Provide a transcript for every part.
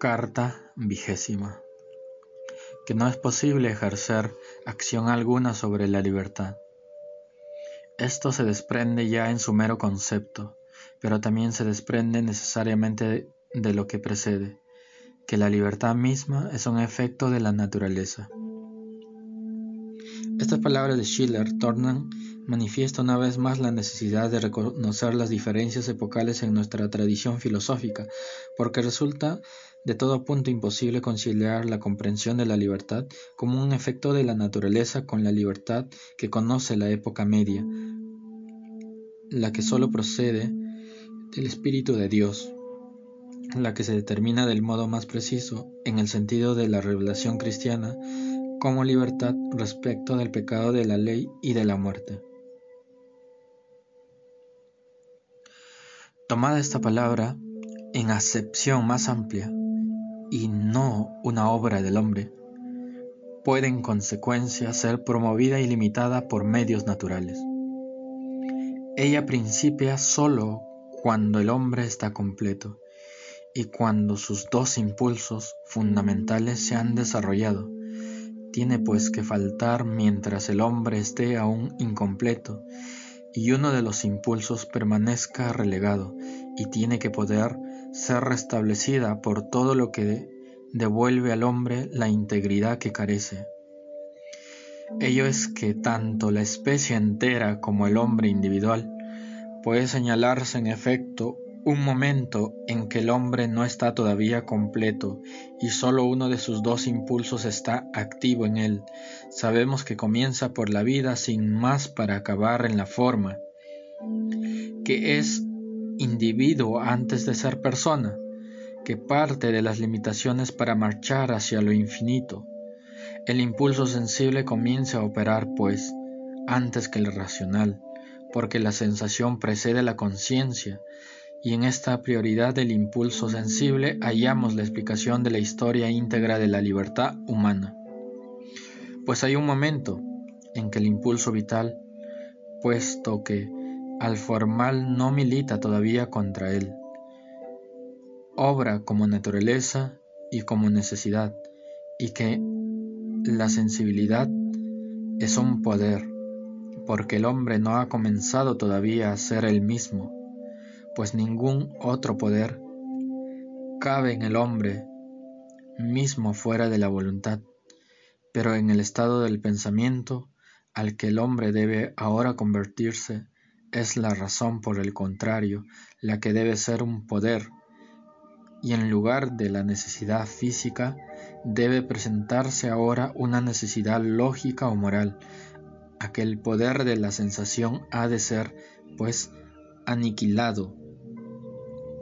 Carta vigésima. Que no es posible ejercer acción alguna sobre la libertad. Esto se desprende ya en su mero concepto, pero también se desprende necesariamente de lo que precede, que la libertad misma es un efecto de la naturaleza. Estas palabras de Schiller tornan manifiesta una vez más la necesidad de reconocer las diferencias epocales en nuestra tradición filosófica, porque resulta de todo punto imposible conciliar la comprensión de la libertad como un efecto de la naturaleza con la libertad que conoce la época media, la que sólo procede del Espíritu de Dios, la que se determina del modo más preciso en el sentido de la revelación cristiana como libertad respecto del pecado de la ley y de la muerte. Tomada esta palabra en acepción más amplia, y no una obra del hombre, puede en consecuencia ser promovida y limitada por medios naturales. Ella principia sólo cuando el hombre está completo y cuando sus dos impulsos fundamentales se han desarrollado. Tiene pues que faltar mientras el hombre esté aún incompleto y uno de los impulsos permanezca relegado y tiene que poder ser restablecida por todo lo que devuelve al hombre la integridad que carece. Ello es que tanto la especie entera como el hombre individual puede señalarse en efecto un momento en que el hombre no está todavía completo y solo uno de sus dos impulsos está activo en él. Sabemos que comienza por la vida sin más para acabar en la forma, que es individuo antes de ser persona, que parte de las limitaciones para marchar hacia lo infinito. El impulso sensible comienza a operar, pues, antes que el racional, porque la sensación precede la conciencia, y en esta prioridad del impulso sensible hallamos la explicación de la historia íntegra de la libertad humana. Pues hay un momento en que el impulso vital, puesto que al formal no milita todavía contra él. Obra como naturaleza y como necesidad, y que la sensibilidad es un poder, porque el hombre no ha comenzado todavía a ser el mismo, pues ningún otro poder cabe en el hombre mismo fuera de la voluntad, pero en el estado del pensamiento al que el hombre debe ahora convertirse es la razón por el contrario la que debe ser un poder, y en lugar de la necesidad física debe presentarse ahora una necesidad lógica o moral. Aquel poder de la sensación ha de ser, pues, aniquilado.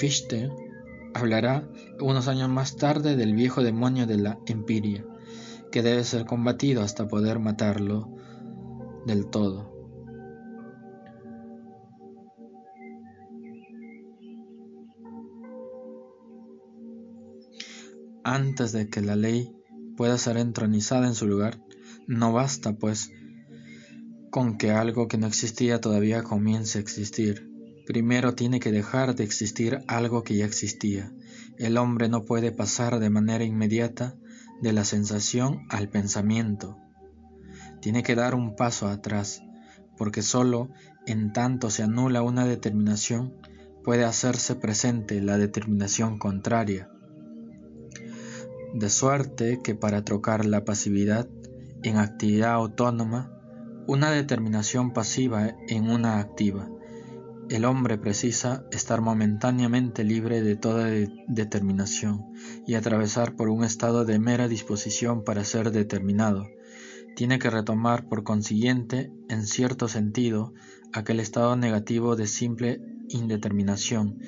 Fichte hablará unos años más tarde del viejo demonio de la empiria, que debe ser combatido hasta poder matarlo del todo. antes de que la ley pueda ser entronizada en su lugar, no basta, pues, con que algo que no existía todavía comience a existir. Primero tiene que dejar de existir algo que ya existía. El hombre no puede pasar de manera inmediata de la sensación al pensamiento. Tiene que dar un paso atrás, porque sólo en tanto se anula una determinación puede hacerse presente la determinación contraria de suerte que para trocar la pasividad en actividad autónoma, una determinación pasiva en una activa, el hombre precisa estar momentáneamente libre de toda determinación y atravesar por un estado de mera disposición para ser determinado. Tiene que retomar por consiguiente, en cierto sentido, aquel estado negativo de simple indeterminación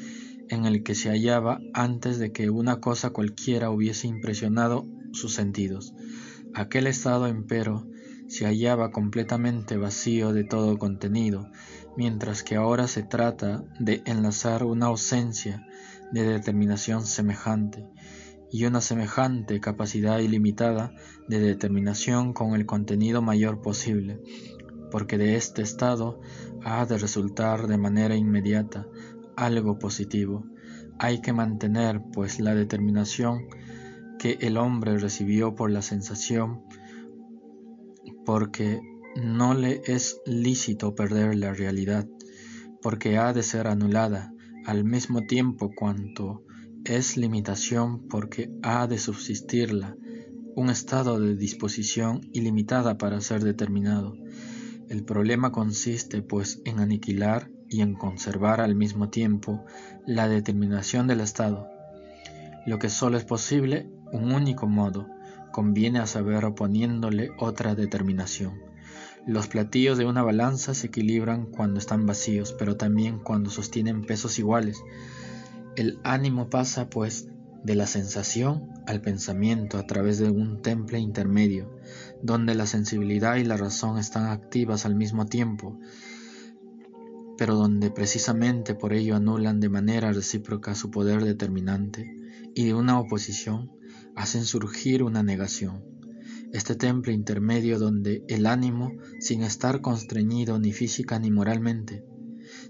en el que se hallaba antes de que una cosa cualquiera hubiese impresionado sus sentidos. Aquel estado, empero, se hallaba completamente vacío de todo contenido, mientras que ahora se trata de enlazar una ausencia de determinación semejante y una semejante capacidad ilimitada de determinación con el contenido mayor posible, porque de este estado ha de resultar de manera inmediata algo positivo, Hay que mantener, pues, la determinación que el hombre recibió por la sensación, porque no le es lícito perder la realidad, porque ha de ser anulada al mismo tiempo cuanto es limitación porque ha de subsistirla, un estado de disposición ilimitada para ser determinado. El problema consiste, pues, en aniquilar y en conservar al mismo tiempo la determinación del estado. Lo que solo es posible, un único modo, conviene a saber oponiéndole otra determinación. Los platillos de una balanza se equilibran cuando están vacíos, pero también cuando sostienen pesos iguales. El ánimo pasa, pues, de la sensación al pensamiento a través de un temple intermedio, donde la sensibilidad y la razón están activas al mismo tiempo, pero donde precisamente por ello anulan de manera recíproca su poder determinante y de una oposición hacen surgir una negación. Este temple intermedio donde el ánimo, sin estar constreñido ni física ni moralmente,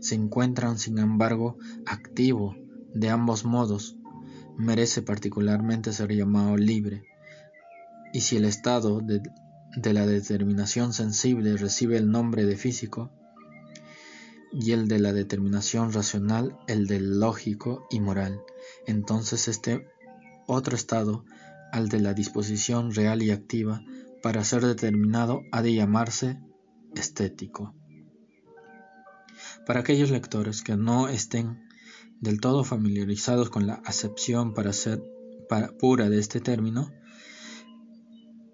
se encuentra sin embargo activo de ambos modos, merece particularmente ser llamado libre. Y si el estado de, de la determinación sensible recibe el nombre de físico, y el de la determinación racional el del lógico y moral, entonces este otro estado, al de la disposición real y activa, para ser determinado ha de llamarse estético. Para aquellos lectores que no estén del todo familiarizados con la acepción para ser pura de este término,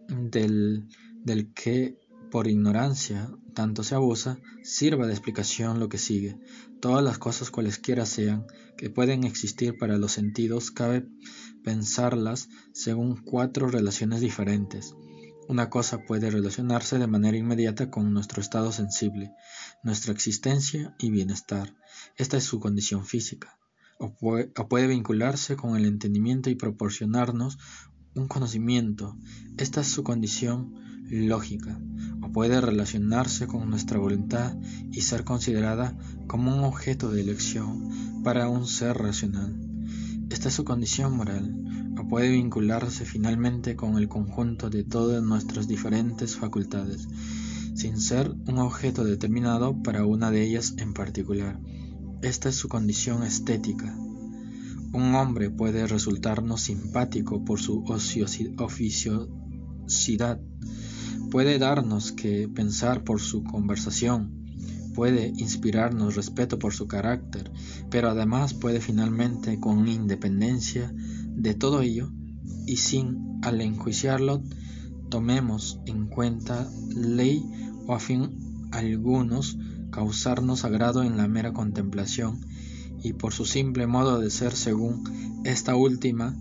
del, del que por ignorancia tanto se abusa, sirva de explicación lo que sigue. Todas las cosas cualesquiera sean, que pueden existir para los sentidos, cabe pensarlas según cuatro relaciones diferentes. Una cosa puede relacionarse de manera inmediata con nuestro estado sensible, nuestra existencia y bienestar. Esta es su condición física o puede, vincularse con el entendimiento y proporcionarnos un conocimiento. Esta es su condición lógica, o puede relacionarse con nuestra voluntad y ser considerada como un objeto de elección para un ser racional. Esta es su condición moral, o puede vincularse finalmente con el conjunto de todas nuestras diferentes facultades, sin ser un objeto determinado para una de ellas en particular. Esta es su condición estética. Un hombre puede resultarnos simpático por su oficiosidad, puede darnos que pensar por su conversación, puede inspirarnos respeto por su carácter, pero además puede finalmente, con independencia de todo ello, y sin al enjuiciarlo, tomemos en cuenta ley o a fin algunos causarnos agrado en la mera contemplación y por su simple modo de ser según esta última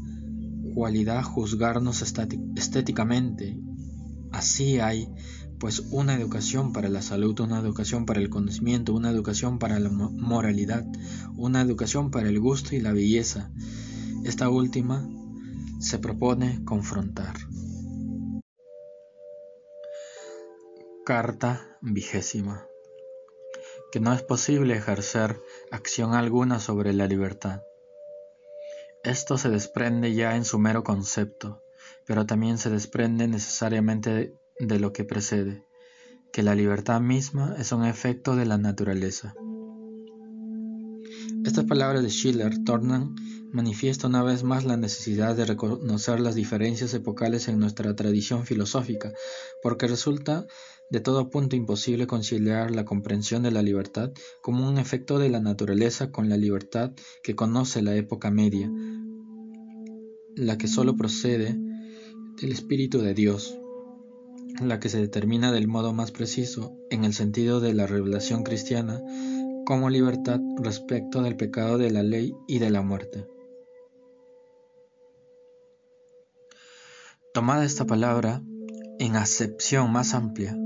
cualidad juzgarnos estéticamente. Así hay pues una educación para la salud, una educación para el conocimiento, una educación para la moralidad, una educación para el gusto y la belleza. Esta última se propone confrontar. Carta vigésima que no es posible ejercer acción alguna sobre la libertad. Esto se desprende ya en su mero concepto, pero también se desprende necesariamente de lo que precede, que la libertad misma es un efecto de la naturaleza. Estas palabras de Schiller tornan manifiesta una vez más la necesidad de reconocer las diferencias epocales en nuestra tradición filosófica, porque resulta de todo punto imposible conciliar la comprensión de la libertad como un efecto de la naturaleza con la libertad que conoce la época media, la que sólo procede del Espíritu de Dios, la que se determina del modo más preciso en el sentido de la revelación cristiana como libertad respecto del pecado de la ley y de la muerte. Tomada esta palabra en acepción más amplia,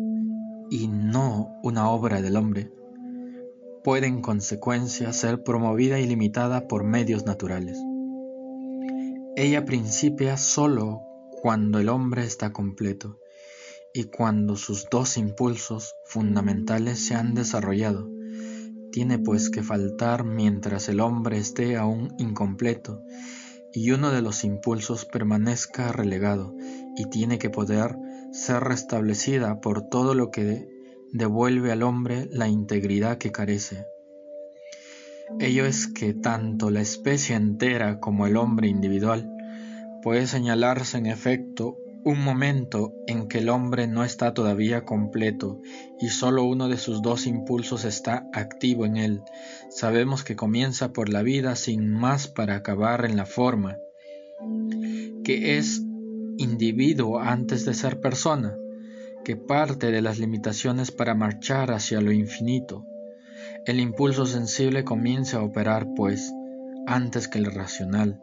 y no una obra del hombre, puede en consecuencia ser promovida y limitada por medios naturales. Ella principia sólo cuando el hombre está completo y cuando sus dos impulsos fundamentales se han desarrollado, tiene pues que faltar mientras el hombre esté aún incompleto y uno de los impulsos permanezca relegado y tiene que poder ser restablecida por todo lo que devuelve al hombre la integridad que carece. Ello es que tanto la especie entera como el hombre individual puede señalarse en efecto un momento en que el hombre no está todavía completo y solo uno de sus dos impulsos está activo en él. Sabemos que comienza por la vida sin más para acabar en la forma, que es individuo antes de ser persona, que parte de las limitaciones para marchar hacia lo infinito. El impulso sensible comienza a operar, pues, antes que el racional,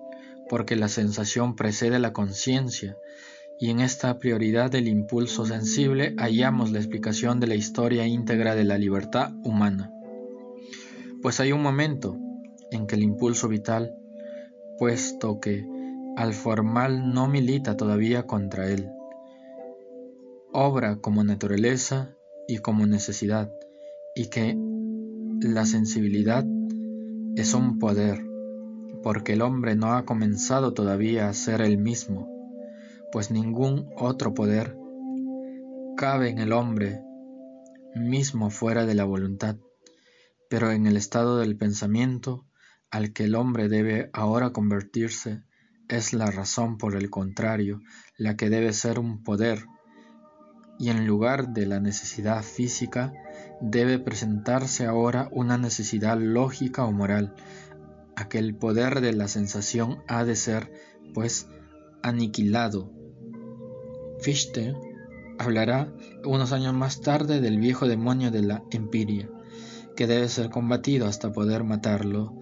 porque la sensación precede la conciencia, y en esta prioridad del impulso sensible hallamos la explicación de la historia íntegra de la libertad humana. Pues hay un momento en que el impulso vital, puesto que al formal no milita todavía contra él, obra como naturaleza y como necesidad, y que la sensibilidad es un poder, porque el hombre no ha comenzado todavía a ser el mismo pues ningún otro poder cabe en el hombre mismo fuera de la voluntad, pero en el estado del pensamiento al que el hombre debe ahora convertirse es la razón por el contrario la que debe ser un poder, y en lugar de la necesidad física debe presentarse ahora una necesidad lógica o moral, aquel poder de la sensación ha de ser, pues, aniquilado Fichte hablará unos años más tarde del viejo demonio de la empiria, que debe ser combatido hasta poder matarlo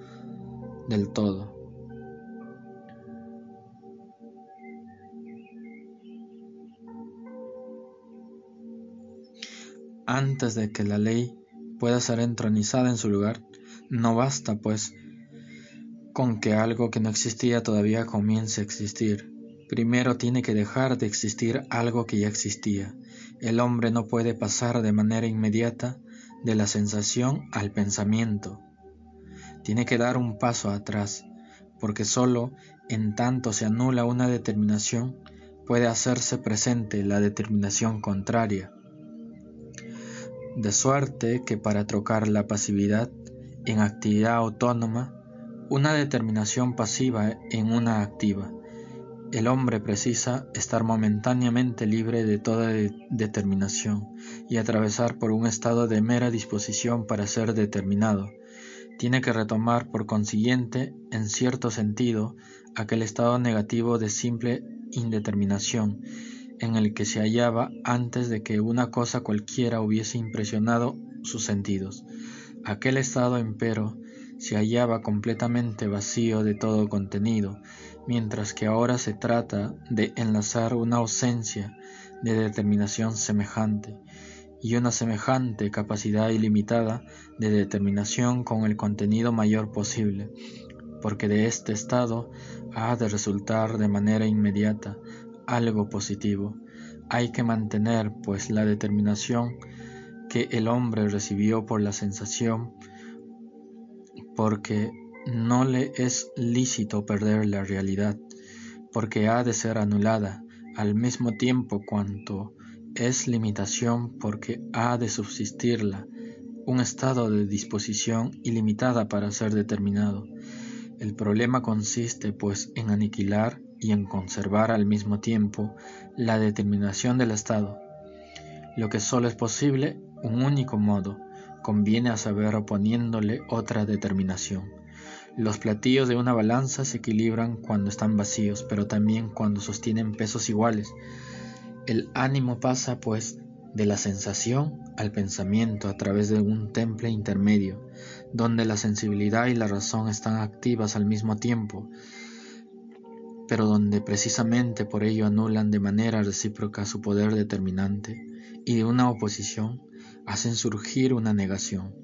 del todo. Antes de que la ley pueda ser entronizada en su lugar, no basta, pues, con que algo que no existía todavía comience a existir Primero tiene que dejar de existir algo que ya existía. El hombre no puede pasar de manera inmediata de la sensación al pensamiento. Tiene que dar un paso atrás, porque sólo en tanto se anula una determinación puede hacerse presente la determinación contraria. De suerte que para trocar la pasividad en actividad autónoma, una determinación pasiva en una activa, el hombre precisa estar momentáneamente libre de toda determinación y atravesar por un estado de mera disposición para ser determinado. Tiene que retomar, por consiguiente, en cierto sentido, aquel estado negativo de simple indeterminación en el que se hallaba antes de que una cosa cualquiera hubiese impresionado sus sentidos. Aquel estado, empero, se hallaba completamente vacío de todo contenido, mientras que ahora se trata de enlazar una ausencia de determinación semejante y una semejante capacidad ilimitada de determinación con el contenido mayor posible, porque de este estado ha de resultar de manera inmediata algo positivo. Hay que mantener, pues, la determinación que el hombre recibió por la sensación, porque no le es lícito perder la realidad, porque ha de ser anulada al mismo tiempo cuanto es limitación porque ha de subsistirla, un estado de disposición ilimitada para ser determinado. El problema consiste pues en aniquilar y en conservar al mismo tiempo la determinación del estado. Lo que solo es posible, un único modo, conviene a saber oponiéndole otra determinación. Los platillos de una balanza se equilibran cuando están vacíos, pero también cuando sostienen pesos iguales. El ánimo pasa, pues, de la sensación al pensamiento a través de un temple intermedio, donde la sensibilidad y la razón están activas al mismo tiempo, pero donde precisamente por ello anulan de manera recíproca su poder determinante y de una oposición hacen surgir una negación.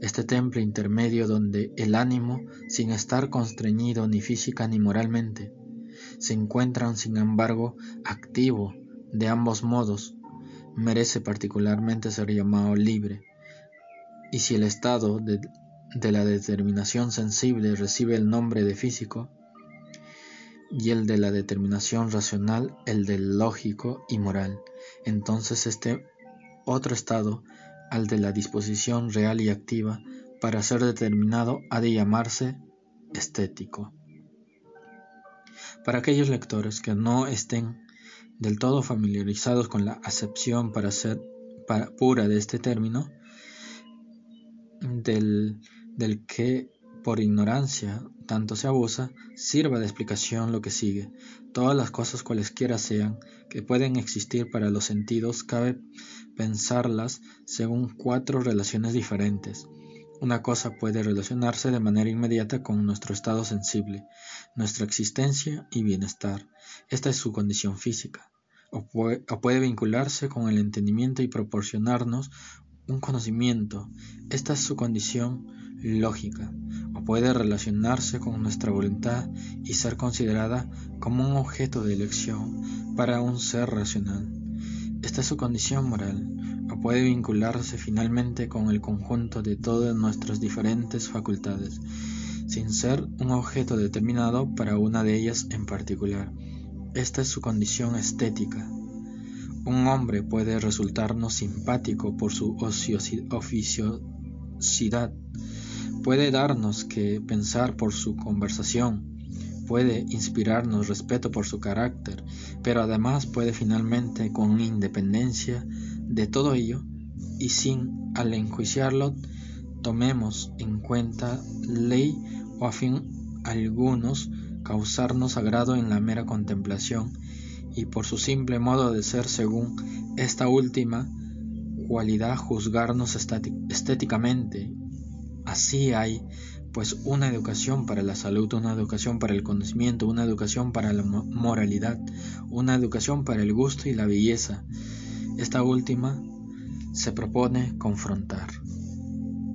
Este temple intermedio donde el ánimo, sin estar constreñido ni física ni moralmente, se encuentra sin embargo activo de ambos modos, merece particularmente ser llamado libre, Y si el estado de, de la determinación sensible recibe el nombre de físico, y el de la determinación racional el del lógico y moral, entonces este otro estado, al de la disposición real y activa, para ser determinado ha de llamarse estético. Para aquellos lectores que no estén del todo familiarizados con la acepción para ser pura de este término, del, del que por ignorancia tanto se abusa, sirva de explicación lo que sigue. Todas las cosas cualesquiera sean, que pueden existir para los sentidos, cabe pensarlas según cuatro relaciones diferentes. Una cosa puede relacionarse de manera inmediata con nuestro estado sensible, nuestra existencia y bienestar. Esta es su condición física. O puede, vincularse con el entendimiento y proporcionarnos un conocimiento. Esta es su condición lógica. O puede relacionarse con nuestra voluntad y ser considerada como un objeto de elección para un ser racional. Esta es su condición moral o puede vincularse finalmente con el conjunto de todas nuestras diferentes facultades, sin ser un objeto determinado para una de ellas en particular. Esta es su condición estética. Un hombre puede resultarnos simpático por su oficiosidad, puede darnos que pensar por su conversación, puede inspirarnos respeto por su carácter, pero además puede finalmente, con independencia de todo ello, y sin al enjuiciarlo tomemos en cuenta ley o a fin algunos causarnos agrado en la mera contemplación y por su simple modo de ser según esta última cualidad juzgarnos estéticamente. Así hay pues una educación para la salud, una educación para el conocimiento, una educación para la moralidad, una educación para el gusto y la belleza. Esta última se propone confrontar.